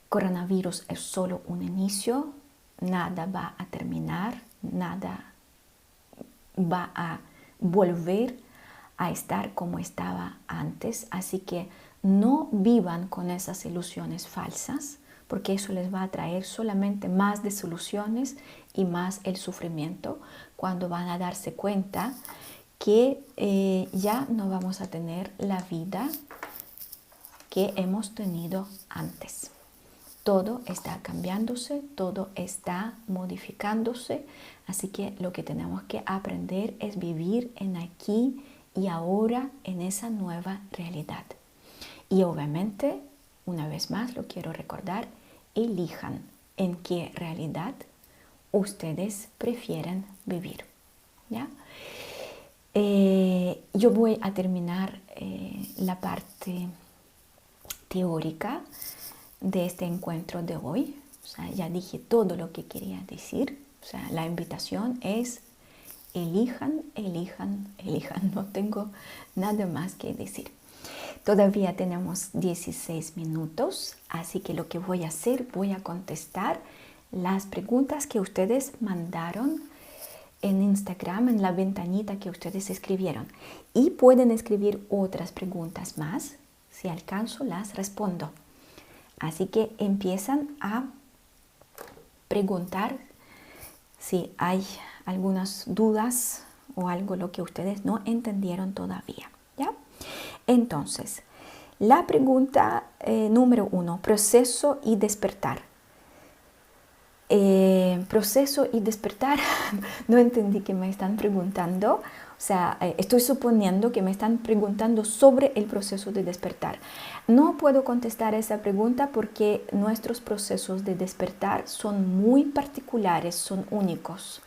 A: Coronavirus es solo un inicio, nada va a terminar, nada va a volver a estar como estaba antes, así que no vivan con esas ilusiones falsas porque eso les va a traer solamente más desoluciones y más el sufrimiento cuando van a darse cuenta que eh, ya no vamos a tener la vida que hemos tenido antes. Todo está cambiándose, todo está modificándose, así que lo que tenemos que aprender es vivir en aquí y ahora en esa nueva realidad. Y obviamente, una vez más lo quiero recordar, elijan en qué realidad ustedes prefieren vivir. ¿ya? Eh, yo voy a terminar eh, la parte teórica de este encuentro de hoy. O sea, ya dije todo lo que quería decir. O sea, la invitación es elijan, elijan, (laughs) elijan. No tengo nada más que decir. Todavía tenemos 16 minutos, así que lo que voy a hacer, voy a contestar las preguntas que ustedes mandaron en Instagram, en la ventanita que ustedes escribieron. Y pueden escribir otras preguntas más. Si alcanzo, las respondo. Así que empiezan a preguntar si hay algunas dudas o algo lo que ustedes no entendieron todavía. ¿Ya? Entonces, la pregunta eh, número uno, proceso y despertar. Eh, proceso y despertar, (laughs) no entendí que me están preguntando, o sea, eh, estoy suponiendo que me están preguntando sobre el proceso de despertar. No puedo contestar esa pregunta porque nuestros procesos de despertar son muy particulares, son únicos.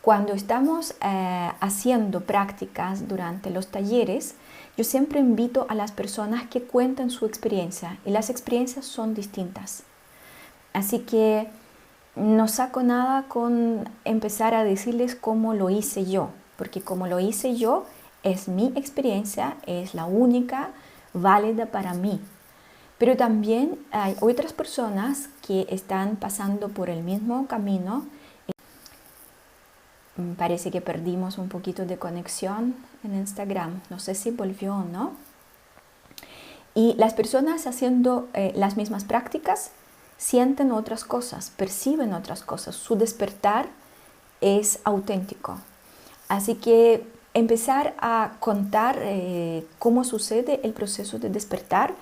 A: Cuando estamos haciendo prácticas durante los talleres, yo siempre invito a las personas que cuenten su experiencia y las experiencias son distintas. Así que no saco nada con empezar a decirles cómo lo hice yo, porque como lo hice yo es mi experiencia, es la única válida para mí. Pero también hay otras personas que están pasando por el mismo camino. Mm, parece que perdimos un poquito de conexión en Instagram. No sé si volvió o no. Y las personas haciendo eh, las mismas prácticas sienten otras cosas, perciben otras cosas. Su despertar es auténtico. Así que empezar a contar eh, cómo sucede el proceso de despertar,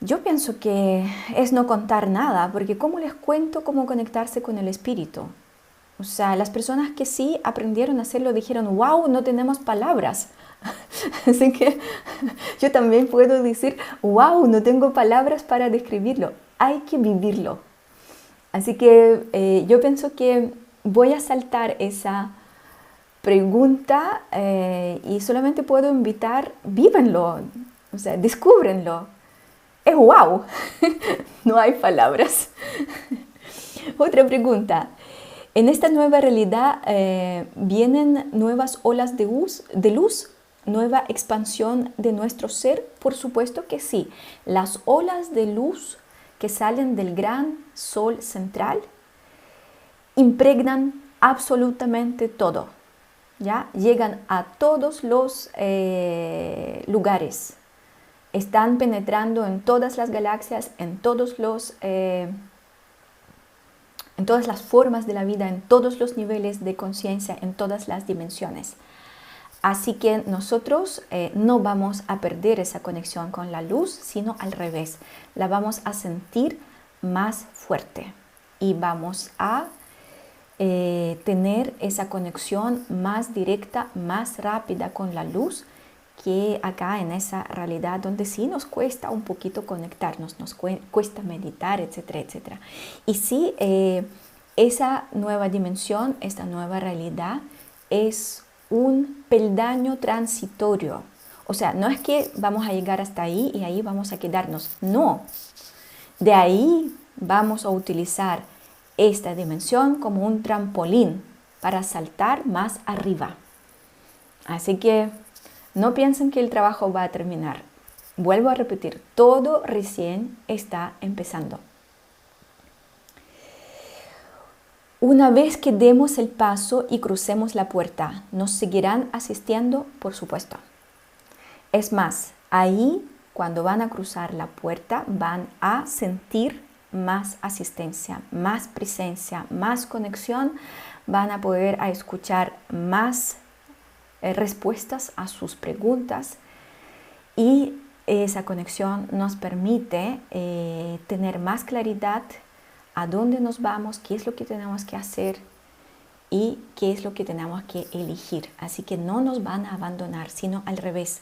A: yo pienso que es no contar nada, porque ¿cómo les cuento cómo conectarse con el espíritu? O sea, las personas que sí aprendieron a hacerlo dijeron, wow, no tenemos palabras. (laughs) Así que (laughs) yo también puedo decir, wow, no tengo palabras para describirlo. Hay que vivirlo. Así que eh, yo pienso que voy a saltar esa pregunta eh, y solamente puedo invitar, vívenlo, o sea, descúbrenlo. Es wow, (laughs) no hay palabras. (laughs) Otra pregunta. En esta nueva realidad eh, vienen nuevas olas de luz, de luz, nueva expansión de nuestro ser. Por supuesto que sí. Las olas de luz que salen del gran sol central impregnan absolutamente todo. ¿Ya? Llegan a todos los eh, lugares. Están penetrando en todas las galaxias, en todos los... Eh, en todas las formas de la vida, en todos los niveles de conciencia, en todas las dimensiones. Así que nosotros eh, no vamos a perder esa conexión con la luz, sino al revés, la vamos a sentir más fuerte y vamos a eh, tener esa conexión más directa, más rápida con la luz que acá en esa realidad donde sí nos cuesta un poquito conectarnos, nos cuesta meditar, etcétera, etcétera. Y sí, eh, esa nueva dimensión, esta nueva realidad es un peldaño transitorio. O sea, no es que vamos a llegar hasta ahí y ahí vamos a quedarnos. No. De ahí vamos a utilizar esta dimensión como un trampolín para saltar más arriba. Así que no piensen que el trabajo va a terminar. Vuelvo a repetir, todo recién está empezando. Una vez que demos el paso y crucemos la puerta, ¿nos seguirán asistiendo? Por supuesto. Es más, ahí cuando van a cruzar la puerta van a sentir más asistencia, más presencia, más conexión, van a poder a escuchar más eh, respuestas a sus preguntas y esa conexión nos permite eh, tener más claridad a dónde nos vamos, qué es lo que tenemos que hacer y qué es lo que tenemos que elegir. Así que no nos van a abandonar, sino al revés.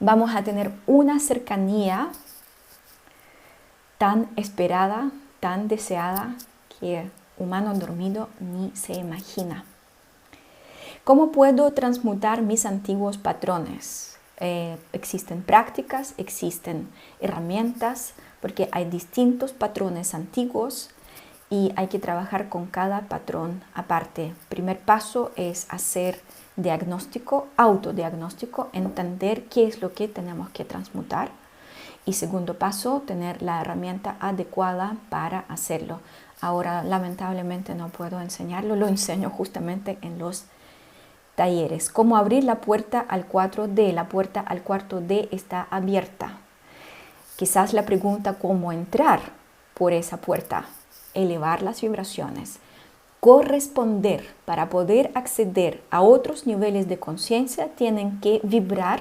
A: Vamos a tener una cercanía tan esperada, tan deseada que humano dormido ni se imagina. ¿Cómo puedo transmutar mis antiguos patrones? Eh, existen prácticas, existen herramientas, porque hay distintos patrones antiguos y hay que trabajar con cada patrón aparte. Primer paso es hacer diagnóstico, autodiagnóstico, entender qué es lo que tenemos que transmutar. Y segundo paso, tener la herramienta adecuada para hacerlo. Ahora, lamentablemente no puedo enseñarlo, lo enseño justamente en los talleres. Cómo abrir la puerta al 4D. La puerta al cuarto D está abierta. Quizás la pregunta cómo entrar por esa puerta. Elevar las vibraciones. Corresponder para poder acceder a otros niveles de conciencia tienen que vibrar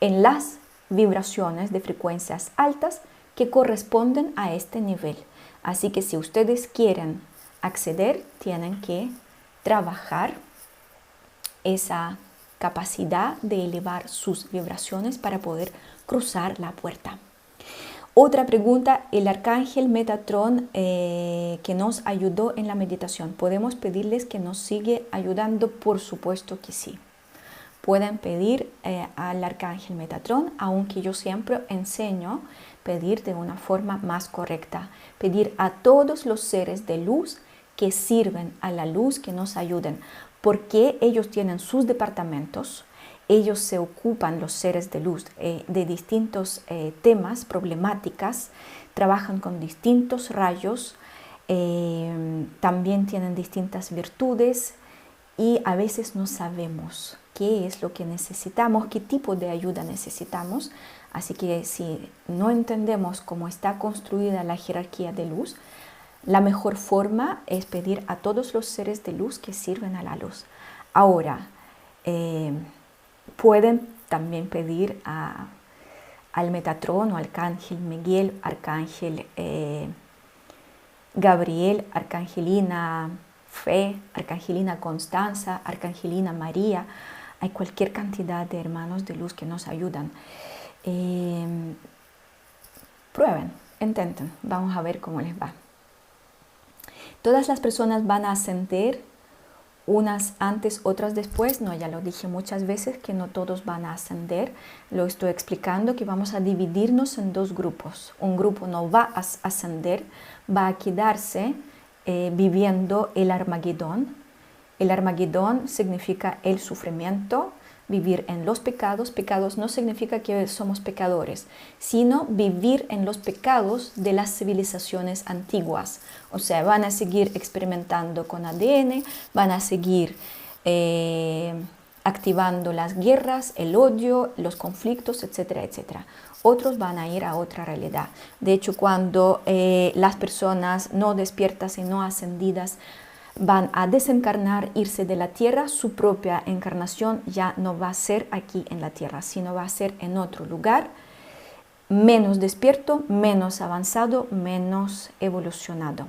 A: en las vibraciones de frecuencias altas que corresponden a este nivel. Así que si ustedes quieren acceder, tienen que trabajar esa capacidad de elevar sus vibraciones para poder cruzar la puerta. Otra pregunta, el arcángel Metatron eh, que nos ayudó en la meditación, ¿podemos pedirles que nos siga ayudando? Por supuesto que sí. Pueden pedir eh, al arcángel Metatrón, aunque yo siempre enseño pedir de una forma más correcta, pedir a todos los seres de luz que sirven a la luz, que nos ayuden, porque ellos tienen sus departamentos, ellos se ocupan, los seres de luz, eh, de distintos eh, temas, problemáticas, trabajan con distintos rayos, también tienen distintas virtudes y a veces no sabemos qué es lo que necesitamos, qué tipo de ayuda necesitamos. Así que si no entendemos cómo está construida la jerarquía de luz, la mejor forma es pedir a todos los seres de luz que sirven a la luz. Ahora, eh, pueden también pedir al Metatrón o Arcángel Miguel, Arcángel eh, Gabriel, Arcangelina Fe, Arcangelina Constanza, Arcangelina María. Hay cualquier cantidad de hermanos de luz que nos ayudan. Eh, prueben, intenten, vamos a ver cómo les va. Todas las personas van a ascender, unas antes, otras después. No, ya lo dije muchas veces que no todos van a ascender. Lo estoy explicando que vamos a dividirnos en dos grupos. Un grupo no va a ascender, va a quedarse eh, viviendo el Armagedón. El Armagedón significa el sufrimiento, vivir en los pecados. Pecados no significa que somos pecadores, sino vivir en los pecados de las civilizaciones antiguas. O sea, van a seguir experimentando con ADN, van a seguir eh, activando las guerras, el odio, los conflictos, etcétera, etcétera. Otros van a ir a otra realidad. De hecho, cuando eh, las personas no despiertas y no ascendidas van a desencarnar, irse de la tierra, su propia encarnación ya no va a ser aquí en la tierra, sino va a ser en otro lugar, menos despierto, menos avanzado, menos evolucionado.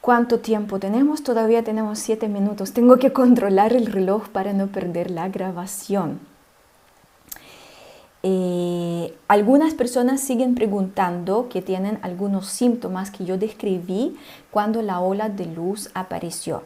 A: ¿Cuánto tiempo tenemos? Todavía tenemos siete minutos. Tengo que controlar el reloj para no perder la grabación. Eh, algunas personas siguen preguntando que tienen algunos síntomas que yo describí cuando la ola de luz apareció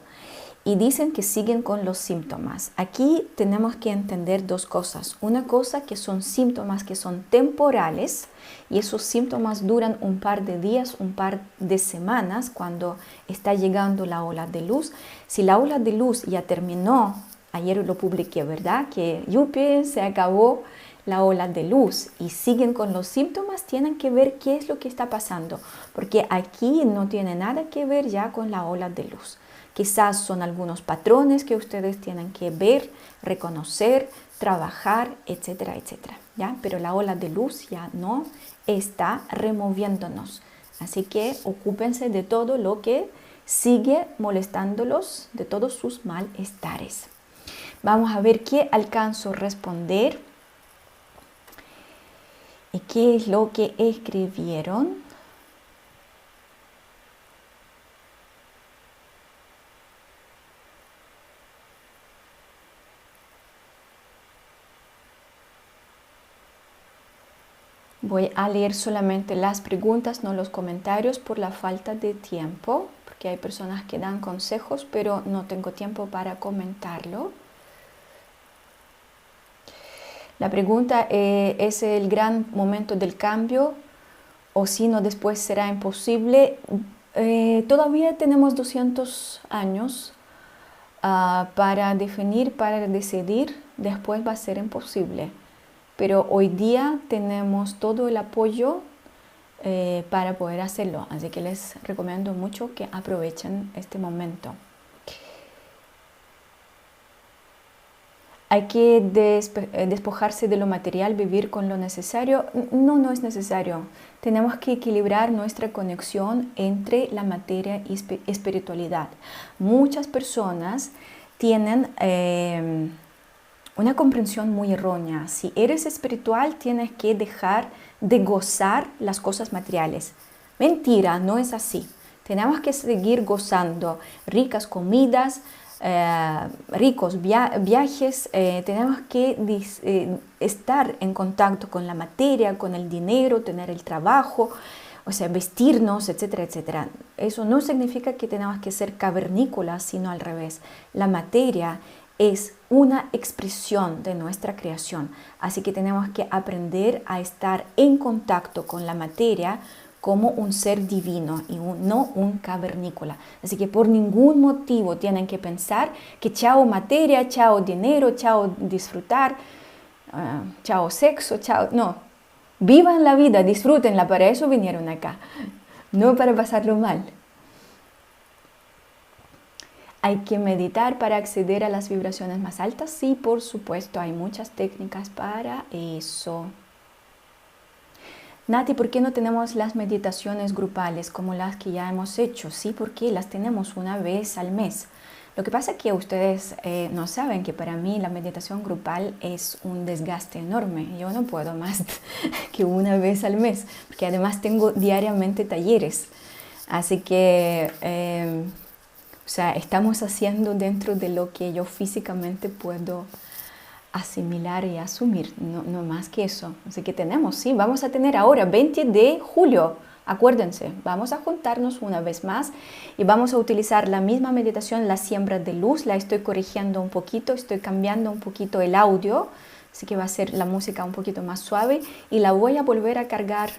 A: y dicen que siguen con los síntomas. Aquí tenemos que entender dos cosas. Una cosa que son síntomas que son temporales y esos síntomas duran un par de días, un par de semanas cuando está llegando la ola de luz. Si la ola de luz ya terminó, ayer lo publiqué, ¿verdad? Que yupi, se acabó la ola de luz y siguen con los síntomas, tienen que ver qué es lo que está pasando, porque aquí no tiene nada que ver ya con la ola de luz. Quizás son algunos patrones que ustedes tienen que ver, reconocer, trabajar, etcétera, etcétera. ¿ya? Pero la ola de luz ya no está removiéndonos. Así que ocúpense de todo lo que sigue molestándolos, de todos sus malestares. Vamos a ver qué alcanzo a responder ¿Y qué es lo que escribieron? Voy a leer solamente las preguntas, no los comentarios por la falta de tiempo, porque hay personas que dan consejos, pero no tengo tiempo para comentarlo. La pregunta eh, es el gran momento del cambio o si no después será imposible. Eh, todavía tenemos 200 años ah, para definir, para decidir, después va a ser imposible. Pero hoy día tenemos todo el apoyo eh, para poder hacerlo, así que les recomiendo mucho que aprovechen este momento. Hay que eh, despojarse de lo material, vivir con lo necesario. No, no es necesario. Tenemos que equilibrar nuestra conexión entre la materia y espiritualidad. Muchas personas tienen em, una comprensión muy errónea. Si eres espiritual, tienes que dejar de gozar las cosas materiales. Mentira, no es así. Tenemos que seguir gozando ricas comidas, eh, ricos viajes, eh, tenemos que eh, estar en contacto con la materia, con el dinero, tener el trabajo, o sea, vestirnos, etcétera, etcétera. Eso no significa que tenemos que ser cavernícolas, sino al revés. La materia es una expresión de nuestra creación. Así que tenemos que aprender a estar en contacto con la materia como un ser divino y no un cavernícola. Así que por ningún motivo tienen que pensar que chao materia, chao dinero, chao disfrutar, ah, chao sexo, chao... No, vivan la vida, disfrútenla, para eso vinieron acá, no para pasarlo mal. ¿Hay que meditar para acceder a las vibraciones más altas? Sí, por supuesto, hay muchas técnicas para eso. Nati, ¿por qué no tenemos las meditaciones grupales como las que ya hemos hecho? Sí, porque las tenemos una vez al mes. Lo que pasa es que ustedes eh, no saben que para mí la meditación grupal es un desgaste enorme. Yo no puedo más (laughs) que una vez al mes, porque además tengo diariamente talleres. Así que, eh, o sea, estamos haciendo dentro de lo que yo físicamente puedo asimilar y asumir, no, más que eso. Así que tenemos, sí, vamos a tener ahora 20 de julio. Acuérdense, vamos a juntarnos una vez más y vamos a utilizar la misma meditación, la siembra de luz. La estoy corrigiendo un poquito, estoy cambiando un poquito el audio, así que va a ser la música un poquito más suave y la voy a volver a cargar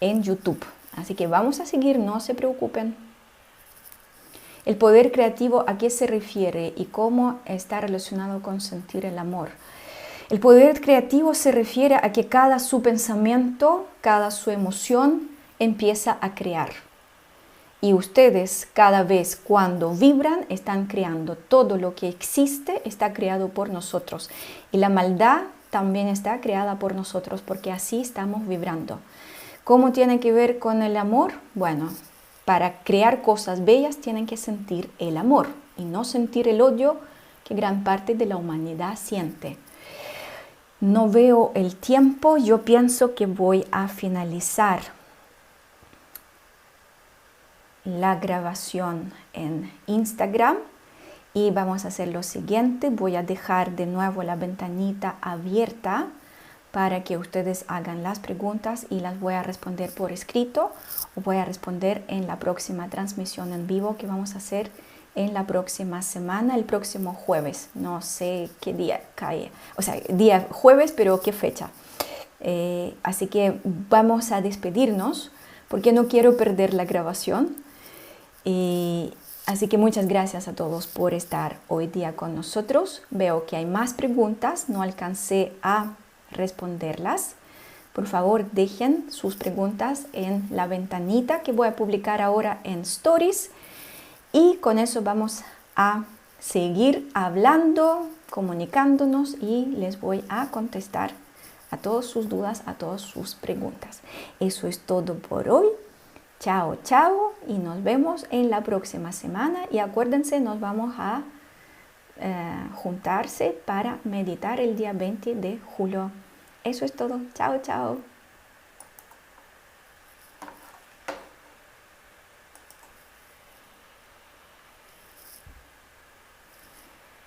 A: en YouTube. Así que vamos a seguir, no se preocupen. El poder creativo, ¿a qué se refiere y cómo está relacionado con sentir el amor? El poder creativo se refiere a que cada su pensamiento, cada su emoción empieza a crear. Y ustedes cada vez cuando vibran están creando. Todo lo que existe está creado por nosotros. Y la maldad también está creada por nosotros porque así estamos vibrando. ¿Cómo tiene que ver con el amor? Bueno, para crear cosas bellas tienen que sentir el amor y no sentir el odio que gran parte de la humanidad siente. No veo el tiempo, yo pienso que voy a finalizar la grabación en Instagram y vamos a hacer lo siguiente, voy a dejar de nuevo la ventanita abierta para que ustedes hagan las preguntas y las voy a responder por escrito o voy a responder en la próxima transmisión en vivo que vamos a hacer en la próxima semana, el próximo jueves. No sé qué día cae, o sea, día jueves, pero qué fecha. Eh, así que vamos a despedirnos porque no quiero perder la grabación. Y, así que muchas gracias a todos por estar hoy día con nosotros. Veo que hay más preguntas, no alcancé a responderlas. Por favor, dejen sus preguntas en la ventanita que voy a publicar ahora en Stories y con eso vamos a seguir hablando, comunicándonos y les voy a contestar a todas sus dudas, a todas sus preguntas. Eso es todo por hoy. Chao, chao y nos vemos en la próxima semana y acuérdense, nos vamos a eh, juntarse para meditar el día 20 de julio. Eso es todo. Chao, chao.